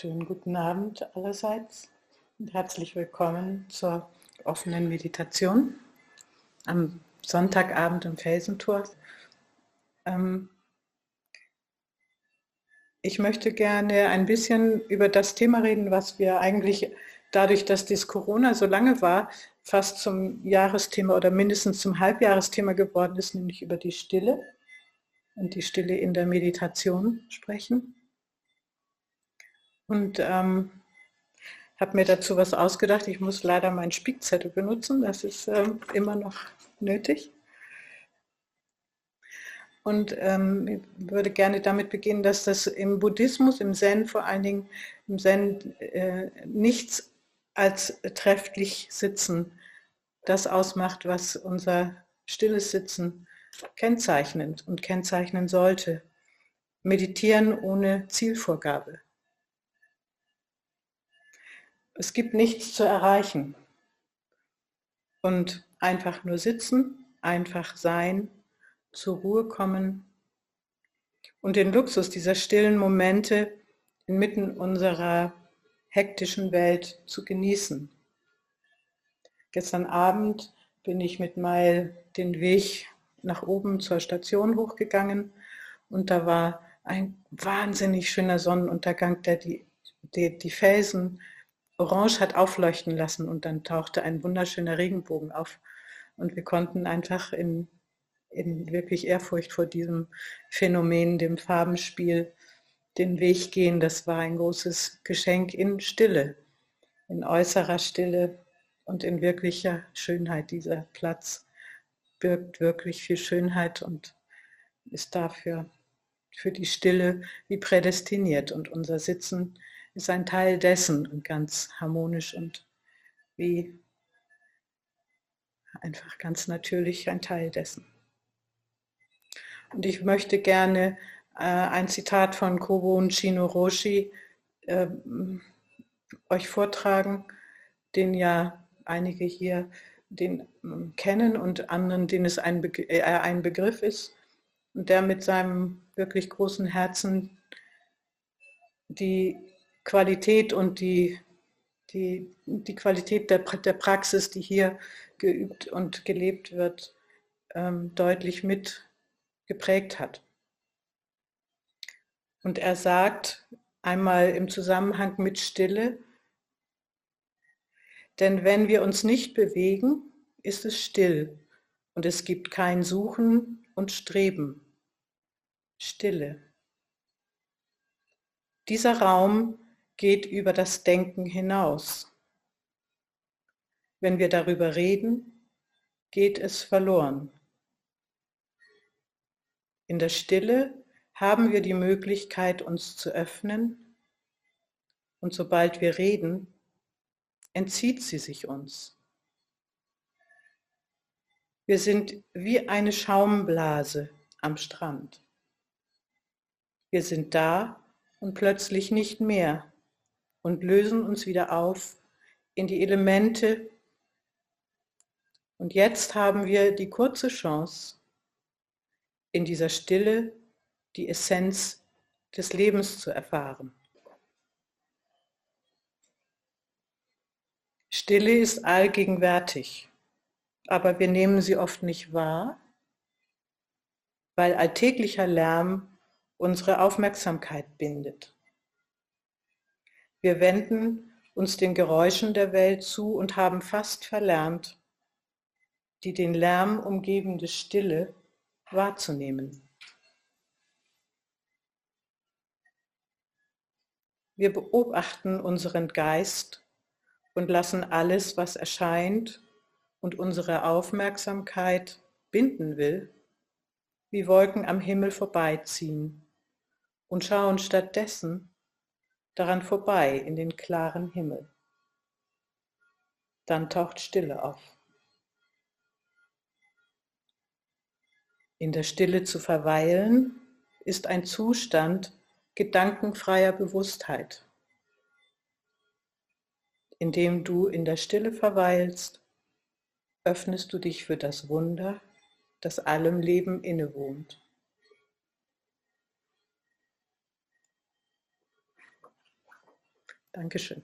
Schönen guten Abend allerseits und herzlich willkommen zur offenen Meditation am Sonntagabend im Felsentor. Ähm, ich möchte gerne ein bisschen über das Thema reden, was wir eigentlich dadurch, dass das Corona so lange war, fast zum Jahresthema oder mindestens zum Halbjahresthema geworden ist, nämlich über die Stille und die Stille in der Meditation sprechen. Und ähm, habe mir dazu was ausgedacht. Ich muss leider meinen Spickzettel benutzen, das ist ähm, immer noch nötig. Und ähm, ich würde gerne damit beginnen, dass das im Buddhismus, im Zen vor allen Dingen, im Zen äh, nichts als trefflich Sitzen das ausmacht, was unser stilles Sitzen kennzeichnet und kennzeichnen sollte. Meditieren ohne Zielvorgabe. Es gibt nichts zu erreichen. Und einfach nur sitzen, einfach sein, zur Ruhe kommen und den Luxus dieser stillen Momente inmitten unserer hektischen Welt zu genießen. Gestern Abend bin ich mit Meil den Weg nach oben zur Station hochgegangen und da war ein wahnsinnig schöner Sonnenuntergang, der die, die, die Felsen orange hat aufleuchten lassen und dann tauchte ein wunderschöner Regenbogen auf. Und wir konnten einfach in, in wirklich Ehrfurcht vor diesem Phänomen, dem Farbenspiel, den Weg gehen. Das war ein großes Geschenk in Stille, in äußerer Stille und in wirklicher Schönheit. Dieser Platz birgt wirklich viel Schönheit und ist dafür für die Stille wie prädestiniert. Und unser Sitzen ist ein Teil dessen und ganz harmonisch und wie einfach ganz natürlich ein Teil dessen. Und ich möchte gerne äh, ein Zitat von Kobo Shinoroshi äh, euch vortragen, den ja einige hier den äh, kennen und anderen, denen es ein, Be äh, ein Begriff ist und der mit seinem wirklich großen Herzen die Qualität und die, die, die Qualität der, der Praxis, die hier geübt und gelebt wird, ähm, deutlich mit geprägt hat. Und er sagt einmal im Zusammenhang mit Stille, denn wenn wir uns nicht bewegen, ist es still und es gibt kein Suchen und Streben. Stille. Dieser Raum geht über das Denken hinaus. Wenn wir darüber reden, geht es verloren. In der Stille haben wir die Möglichkeit, uns zu öffnen und sobald wir reden, entzieht sie sich uns. Wir sind wie eine Schaumblase am Strand. Wir sind da und plötzlich nicht mehr und lösen uns wieder auf in die Elemente. Und jetzt haben wir die kurze Chance, in dieser Stille die Essenz des Lebens zu erfahren. Stille ist allgegenwärtig, aber wir nehmen sie oft nicht wahr, weil alltäglicher Lärm unsere Aufmerksamkeit bindet. Wir wenden uns den Geräuschen der Welt zu und haben fast verlernt, die den Lärm umgebende Stille wahrzunehmen. Wir beobachten unseren Geist und lassen alles, was erscheint und unsere Aufmerksamkeit binden will, wie Wolken am Himmel vorbeiziehen und schauen stattdessen daran vorbei in den klaren Himmel. Dann taucht Stille auf. In der Stille zu verweilen ist ein Zustand gedankenfreier Bewusstheit. Indem du in der Stille verweilst, öffnest du dich für das Wunder, das allem Leben innewohnt. Dankeschön.